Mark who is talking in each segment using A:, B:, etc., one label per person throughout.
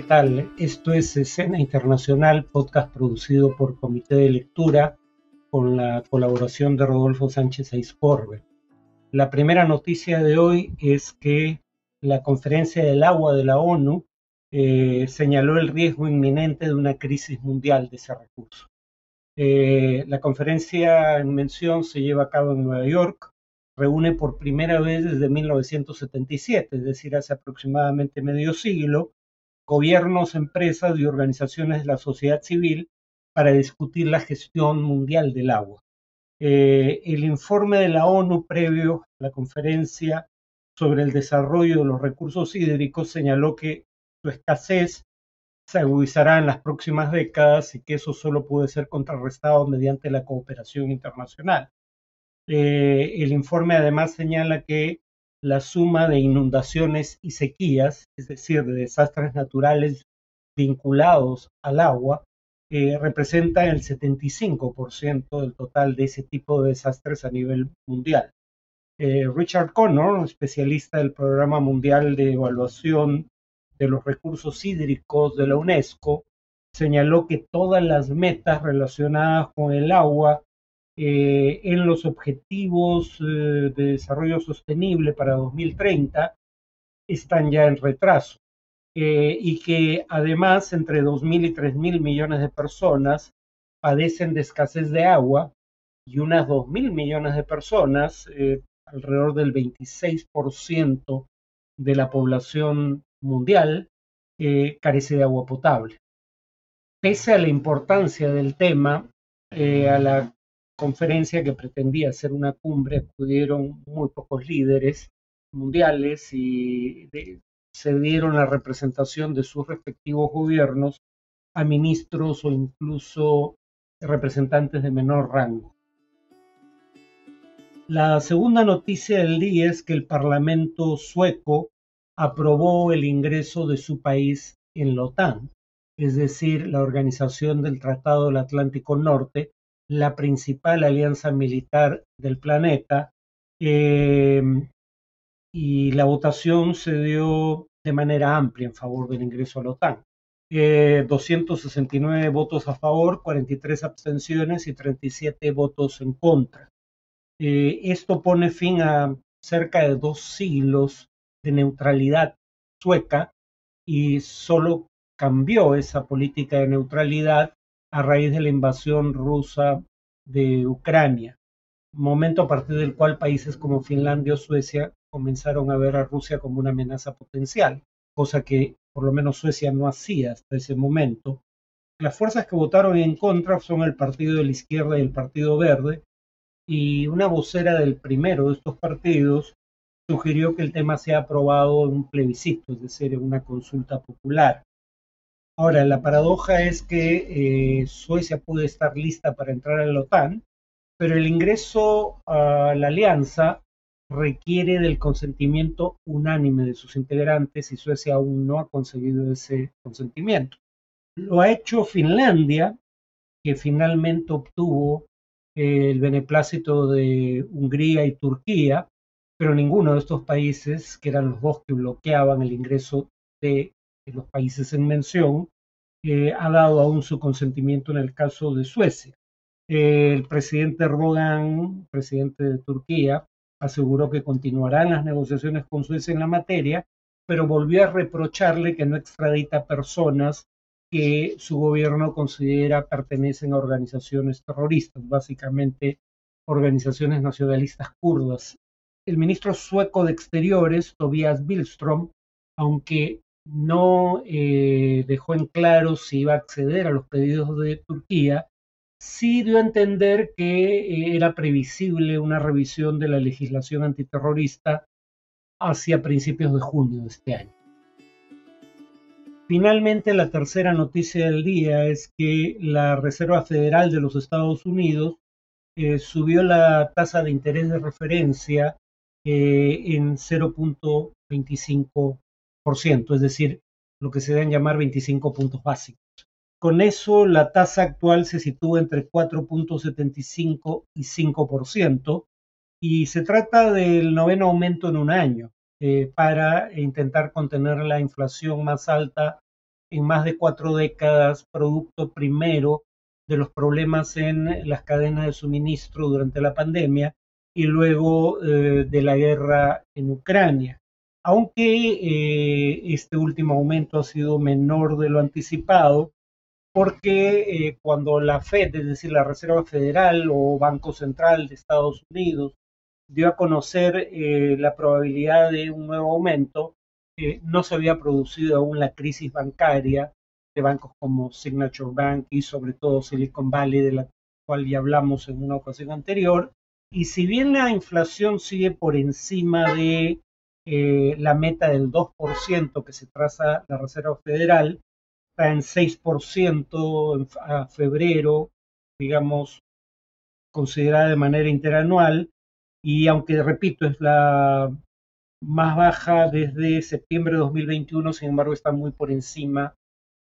A: ¿qué tal? Esto es Escena Internacional, podcast producido por Comité de Lectura con la colaboración de Rodolfo Sánchez Aizcorbe. La primera noticia de hoy es que la Conferencia del Agua de la ONU eh, señaló el riesgo inminente de una crisis mundial de ese recurso. Eh, la conferencia en mención se lleva a cabo en Nueva York, reúne por primera vez desde 1977, es decir, hace aproximadamente medio siglo, gobiernos, empresas y organizaciones de la sociedad civil para discutir la gestión mundial del agua. Eh, el informe de la ONU previo a la conferencia sobre el desarrollo de los recursos hídricos señaló que su escasez se agudizará en las próximas décadas y que eso solo puede ser contrarrestado mediante la cooperación internacional. Eh, el informe además señala que la suma de inundaciones y sequías, es decir, de desastres naturales vinculados al agua, eh, representa el 75% del total de ese tipo de desastres a nivel mundial. Eh, Richard Connor, especialista del Programa Mundial de Evaluación de los Recursos Hídricos de la UNESCO, señaló que todas las metas relacionadas con el agua eh, en los objetivos eh, de desarrollo sostenible para 2030 están ya en retraso eh, y que además entre 2.000 y 3.000 millones de personas padecen de escasez de agua y unas 2.000 millones de personas, alrededor del 26% de la población mundial, carece de agua potable. Pese a la importancia del tema, a la conferencia que pretendía ser una cumbre acudieron muy pocos líderes mundiales y se dieron la representación de sus respectivos gobiernos a ministros o incluso representantes de menor rango. La segunda noticia del día es que el Parlamento sueco aprobó el ingreso de su país en la OTAN, es decir, la Organización del Tratado del Atlántico Norte, la principal alianza militar del planeta eh, y la votación se dio de manera amplia en favor del ingreso a la OTAN. 269 eh, votos a favor, 43 abstenciones y 37 votos en contra. Eh, esto pone fin a cerca de dos siglos de neutralidad sueca y solo cambió esa política de neutralidad a raíz de la invasión rusa de Ucrania, momento a partir del cual países como Finlandia o Suecia comenzaron a ver a Rusia como una amenaza potencial, cosa que por lo menos Suecia no hacía hasta ese momento. Las fuerzas que votaron en contra son el Partido de la Izquierda y el Partido Verde, y una vocera del primero de estos partidos sugirió que el tema sea aprobado en un plebiscito, es decir, en una consulta popular. Ahora, la paradoja es que eh, Suecia puede estar lista para entrar a la OTAN, pero el ingreso a la alianza requiere del consentimiento unánime de sus integrantes y Suecia aún no ha conseguido ese consentimiento. Lo ha hecho Finlandia, que finalmente obtuvo eh, el beneplácito de Hungría y Turquía, pero ninguno de estos países, que eran los dos que bloqueaban el ingreso de los países en mención, eh, ha dado aún su consentimiento en el caso de Suecia. el presidente Erdogan, presidente de Turquía, aseguró que continuarán las negociaciones con Suecia en la materia, pero volvió a reprocharle que no extradita personas que su gobierno considera pertenecen a organizaciones terroristas, básicamente organizaciones nacionalistas kurdas. El ministro sueco de Exteriores, Tobias Billström, aunque no eh, dejó en claro si iba a acceder a los pedidos de Turquía, sí dio a entender que eh, era previsible una revisión de la legislación antiterrorista hacia principios de junio de este año. Finalmente, la tercera noticia del día es que la Reserva Federal de los Estados Unidos eh, subió la tasa de interés de referencia en 0.25 es decir, lo que se deben llamar 25 puntos básicos. Con eso, la tasa actual se sitúa entre 4.75 y 5%, y se trata del noveno aumento en un año eh, para intentar contener la inflación más alta en más de cuatro décadas, producto primero de los problemas en las cadenas de suministro durante la pandemia y luego eh, de la guerra en Ucrania. Aunque eh, este último aumento ha sido menor de lo anticipado, porque eh, cuando la Fed, es decir, la Reserva Federal o Banco Central de Estados Unidos, dio a conocer la probabilidad de un nuevo aumento, no se había producido aún la crisis bancaria de bancos como Signature Bank y sobre todo Silicon Valley, de la cual ya hablamos en una ocasión anterior. Y si bien la inflación sigue por encima de eh, la meta del 2% que se traza la Reserva Federal, está en 6% en a febrero, digamos, considerada de manera interanual, y aunque, repito, es la más baja desde septiembre de 2021, sin embargo, está muy por encima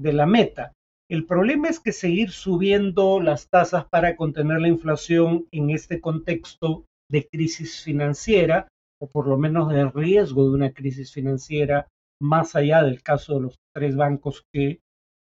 A: de la meta. El problema es que seguir subiendo las tasas para contener la inflación en este contexto de crisis financiera, o por lo menos de riesgo de una crisis financiera, más allá del caso de los tres bancos que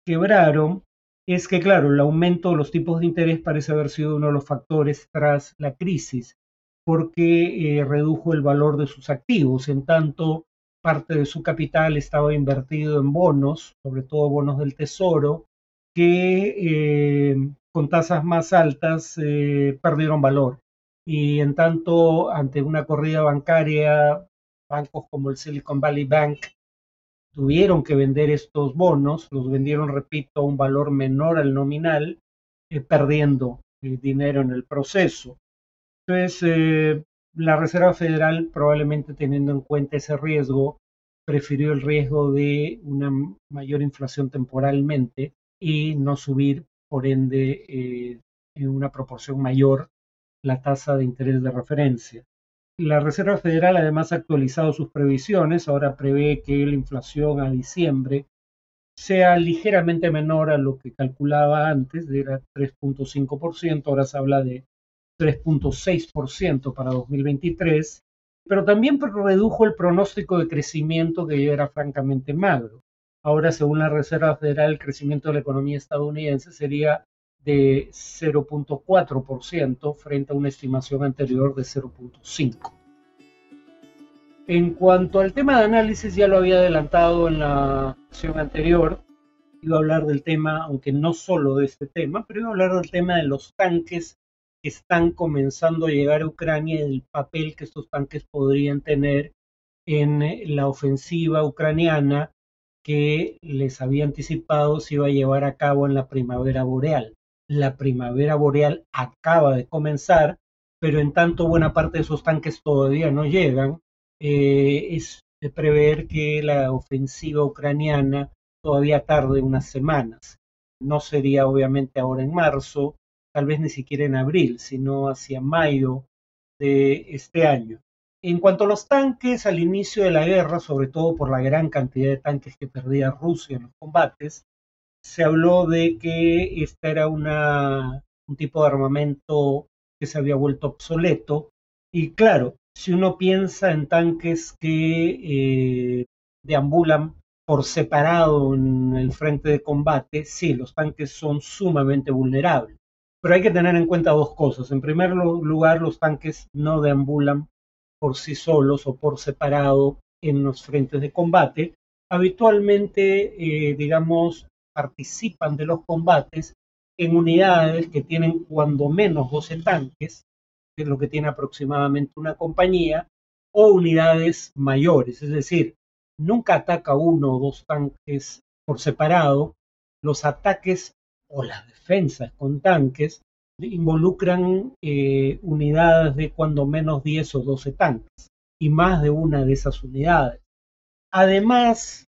A: quebraron, es que, claro, el aumento de los tipos de interés parece haber sido uno de los factores tras la crisis, porque eh, redujo el valor de sus activos, en tanto parte de su capital estaba invertido en bonos, sobre todo bonos del tesoro, que eh, con tasas más altas eh, perdieron valor. Y en tanto, ante una corrida bancaria, bancos como el Silicon Valley Bank tuvieron que vender estos bonos, los vendieron, repito, a un valor menor al nominal, eh, perdiendo dinero en el proceso. Entonces, la Reserva Federal, probablemente teniendo en cuenta ese riesgo, prefirió el riesgo de una mayor inflación temporalmente y no subir, por ende, eh, en una proporción mayor la tasa de interés de referencia. La Reserva Federal además ha actualizado sus previsiones, ahora prevé que la inflación a diciembre sea ligeramente menor a lo que calculaba antes, era 3.5%, ahora se habla de 3.6% para 2023, pero también redujo el pronóstico de crecimiento que era francamente magro. Ahora, según la Reserva Federal, el crecimiento de la economía estadounidense sería de 0.4% frente a una estimación anterior de 0.5%. En cuanto al tema de análisis, ya lo había adelantado en la sesión anterior, iba a hablar del tema, aunque no solo de este tema, pero iba a hablar del tema de los tanques que están comenzando a llegar a Ucrania y del papel que estos tanques podrían tener en la ofensiva ucraniana que les había anticipado se iba a llevar a cabo en la primavera boreal. La primavera boreal acaba de comenzar, pero en tanto buena parte de esos tanques todavía no llegan. Eh, es de prever que la ofensiva ucraniana todavía tarde unas semanas. No sería obviamente ahora en marzo, tal vez ni siquiera en abril, sino hacia mayo de este año. En cuanto a los tanques, al inicio de la guerra, sobre todo por la gran cantidad de tanques que perdía Rusia en los combates, se habló de que este era un tipo de armamento que se había vuelto obsoleto. Y claro, si uno piensa en tanques que eh, deambulan por separado en el frente de combate, sí, los tanques son sumamente vulnerables. Pero hay que tener en cuenta dos cosas. En primer lugar, los tanques no deambulan por sí solos o por separado en los frentes de combate. Habitualmente, eh, digamos, participan de los combates en unidades que tienen cuando menos 12 tanques, que es lo que tiene aproximadamente una compañía, o unidades mayores, es decir, nunca ataca uno o dos tanques por separado, los ataques o las defensas con tanques involucran eh, unidades de cuando menos 10 o 12 tanques y más de una de esas unidades. Además,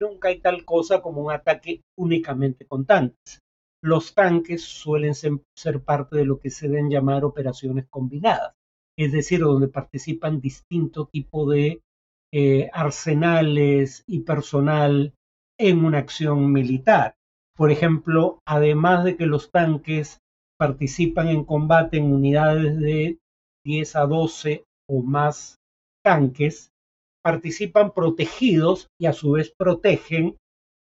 A: nunca hay tal cosa como un ataque únicamente con tanques. Los tanques suelen ser, parte de lo que se deben llamar operaciones combinadas, es decir, donde participan distinto tipo de eh, arsenales y personal en una acción militar. Por ejemplo, además de que los tanques participan en combate en unidades de 10 a 12 o más tanques, participan protegidos y a su vez protegen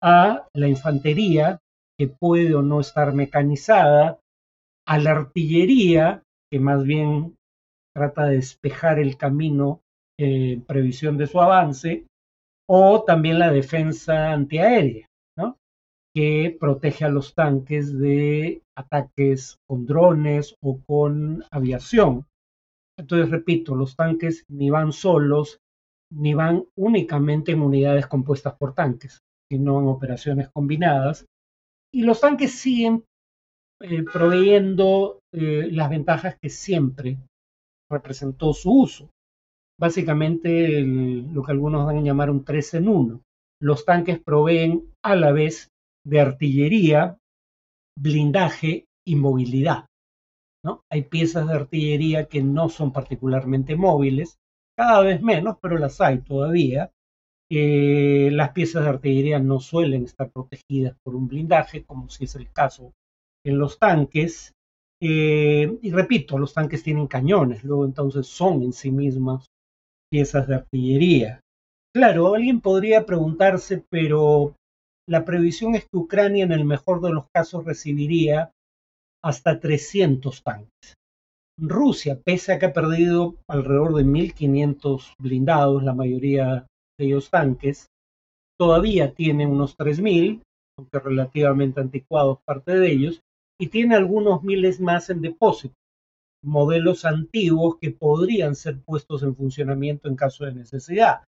A: a la infantería, que puede o no estar mecanizada, a la artillería, que más bien trata de despejar el camino en previsión de su avance, o también la defensa antiaérea, que protege a los tanques de ataques con drones o con aviación. Entonces, repito, los tanques ni van solos, ni van únicamente en unidades compuestas por tanques, sino en operaciones combinadas. Y los tanques siguen eh, proveyendo eh, las ventajas que siempre representó su uso. Básicamente lo que algunos van a llamar un 3 en 1. Los tanques proveen a la vez de artillería, blindaje y movilidad. ¿no? Hay piezas de artillería que no son particularmente móviles, cada vez menos, pero las hay todavía. Eh, las piezas de artillería no suelen estar protegidas por un blindaje, como si es el caso en los tanques. Eh, y repito, los tanques tienen cañones, luego entonces son en sí mismas piezas de artillería. Claro, alguien podría preguntarse, pero la previsión es que Ucrania en el mejor de los casos recibiría hasta 300 tanques. Rusia, pese a que ha perdido alrededor de 1.500 blindados, la mayoría de ellos tanques, todavía tiene unos 3.000, aunque relativamente anticuados parte de ellos, y tiene algunos miles más en depósito, modelos antiguos que podrían ser puestos en funcionamiento en caso de necesidad.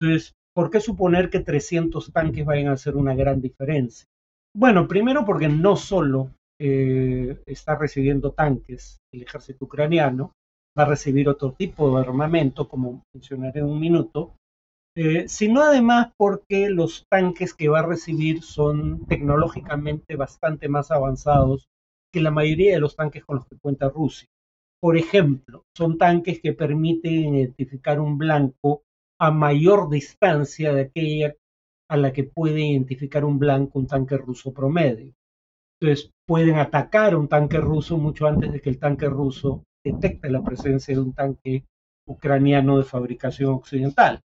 A: Entonces, ¿por qué suponer que 300 tanques vayan a hacer una gran diferencia? Bueno, primero porque no solo eh, está recibiendo tanques el ejército ucraniano, va a recibir otro tipo de armamento, como mencionaré en un minuto, eh, sino además porque los tanques que va a recibir son tecnológicamente bastante más avanzados que la mayoría de los tanques con los que cuenta Rusia. Por ejemplo, son tanques que permiten identificar un blanco a mayor distancia de aquella a la que puede identificar un blanco un tanque ruso promedio. Entonces, pueden atacar un tanque ruso mucho antes de que el tanque ruso detecte la presencia de un tanque ucraniano de fabricación occidental.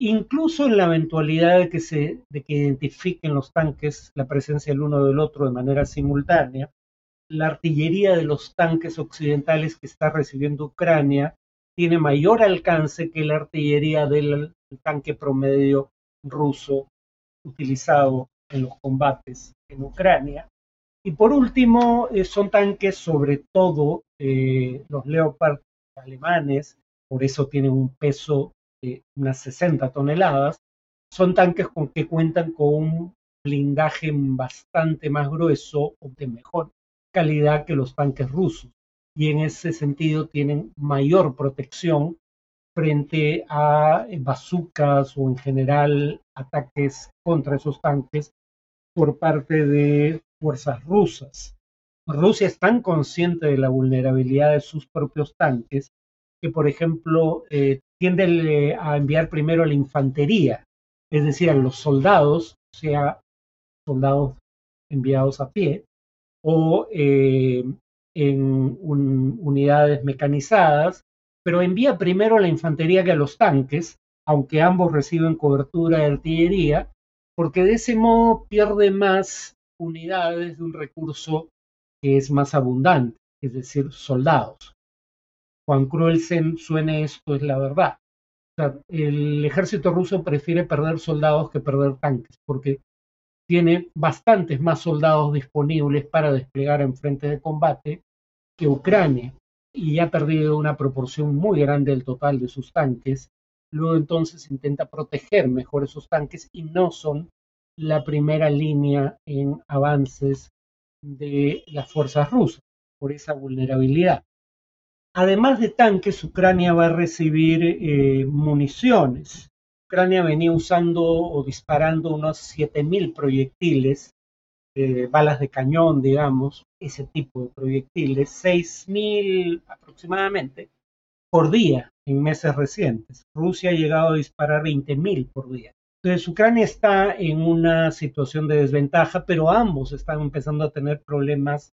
A: Incluso en la eventualidad de que, se, de que identifiquen los tanques la presencia del uno del otro de manera simultánea, la artillería de los tanques occidentales que está recibiendo Ucrania tiene mayor alcance que la artillería del tanque promedio ruso utilizado en los combates en Ucrania. Y por último, eh, son tanques, sobre todo eh, los Leopard alemanes, por eso tienen un peso de unas 60 toneladas, son tanques con que cuentan con un blindaje bastante más grueso o de mejor calidad que los tanques rusos. Y en ese sentido tienen mayor protección frente a bazucas o en general ataques contra esos tanques por parte de fuerzas rusas. Rusia es tan consciente de la vulnerabilidad de sus propios tanques que, por ejemplo, eh, tiende eh, a enviar primero a la infantería, es decir, a los soldados, sea soldados enviados a pie, o eh, en unidades mecanizadas, pero envía primero a la infantería que a los tanques, aunque ambos reciben cobertura de artillería, porque de ese modo pierde más unidades de un recurso que es más abundante, es decir, soldados. Juan cruel suene esto, es la verdad. el ejército ruso prefiere perder soldados que perder tanques, porque tiene bastantes más soldados disponibles para desplegar en frente de combate que Ucrania y ha perdido una proporción muy grande del total de sus tanques. Luego entonces intenta proteger mejor esos tanques y no son la primera línea en avances de las fuerzas rusas por esa vulnerabilidad. Además de tanques, Ucrania va a recibir eh, municiones. Ucrania venía usando o disparando unos 7.000 proyectiles, eh, balas de cañón, digamos, ese tipo de proyectiles, 6.000 aproximadamente por día en meses recientes. Rusia ha llegado a disparar 20.000 por día. Entonces, Ucrania está en una situación de desventaja, pero ambos están empezando a tener problemas,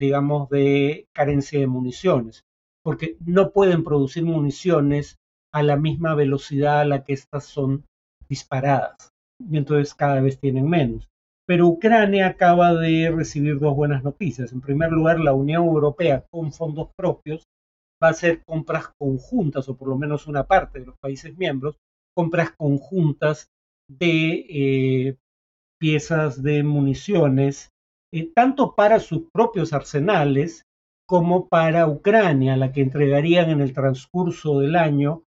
A: digamos, de carencia de municiones, porque no pueden producir municiones a la misma velocidad a la que estas son disparadas. y entonces cada vez tienen menos. Pero Ucrania acaba de recibir dos buenas noticias. En primer lugar, la Unión Europea con fondos propios va a hacer compras conjuntas, o por lo menos una parte de los países miembros, compras conjuntas de eh, piezas de municiones, eh, tanto para sus propios arsenales como para Ucrania, la que entregarían en el transcurso del año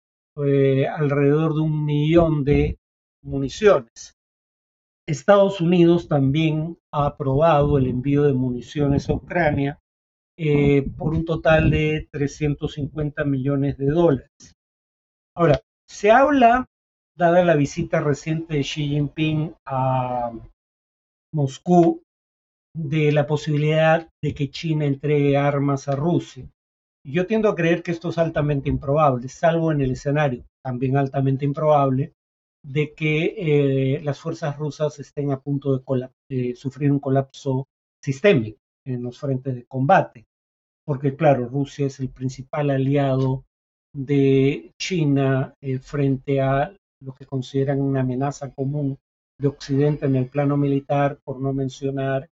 A: eh, alrededor de un millón de municiones. Estados Unidos también ha aprobado el envío de municiones a Ucrania por un total de 350 millones de dólares. Ahora, se habla, dada la visita reciente de Xi Jinping a Moscú, de la posibilidad de que China entregue armas a Rusia. Yo tiendo a creer que esto es altamente improbable, salvo en el escenario también altamente improbable de que eh, las fuerzas rusas estén a punto de, sufrir un colapso sistémico en los frentes de combate, porque claro, Rusia es el principal aliado de China eh, frente a lo que consideran una amenaza común de Occidente en el plano militar, por no mencionar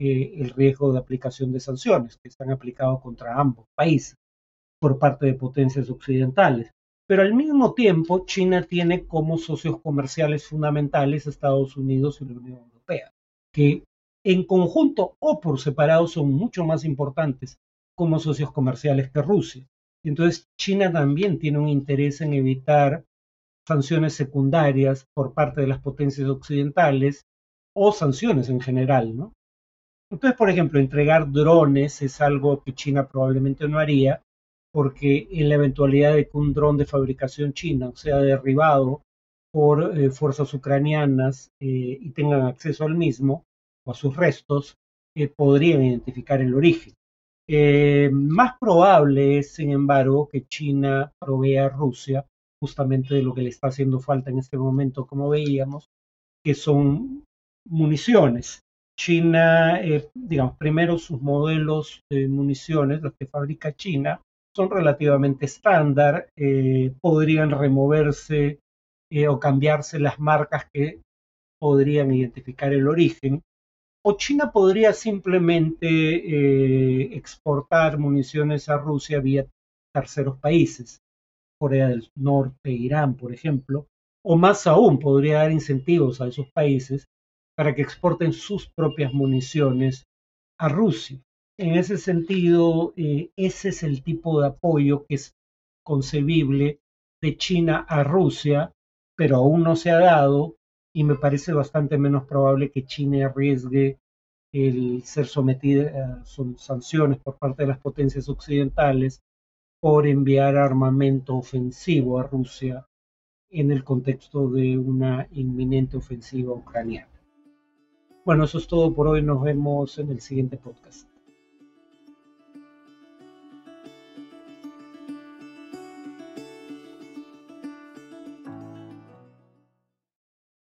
A: eh, el riesgo de aplicación de sanciones que están aplicados contra ambos países por parte de potencias occidentales. Pero al mismo tiempo, China tiene como socios comerciales fundamentales Estados Unidos y la Unión Europea, que en conjunto o por separado son mucho más importantes como socios comerciales que Rusia. Entonces, China también tiene un interés en evitar sanciones secundarias por parte de las potencias occidentales o sanciones en general, ¿no? Entonces, por ejemplo, entregar drones es algo que China probablemente no haría, porque en la eventualidad de que un dron de fabricación china sea derribado por eh, fuerzas ucranianas eh, y tengan acceso al mismo o a sus restos, eh, podrían identificar el origen. más probable es, sin embargo, que China provea a Rusia justamente de lo que le está haciendo falta en este momento, como veíamos, que son municiones. China, digamos, primero sus modelos de municiones, los que fabrica China, son relativamente estándar, eh, podrían removerse eh, o cambiarse las marcas que podrían identificar el origen, o China podría simplemente eh, exportar municiones a Rusia vía terceros países, Corea del Norte, Irán, por ejemplo, o más aún podría dar incentivos a esos países para que exporten sus propias municiones a Rusia. En ese sentido, eh, ese es el tipo de apoyo que es concebible de China a Rusia, pero aún no se ha dado y me parece bastante menos probable que China arriesgue el ser sometida a sanciones por parte de las potencias occidentales por enviar armamento ofensivo a Rusia en el contexto de una inminente ofensiva ucraniana. Bueno, eso es todo por hoy. Nos vemos en el siguiente podcast.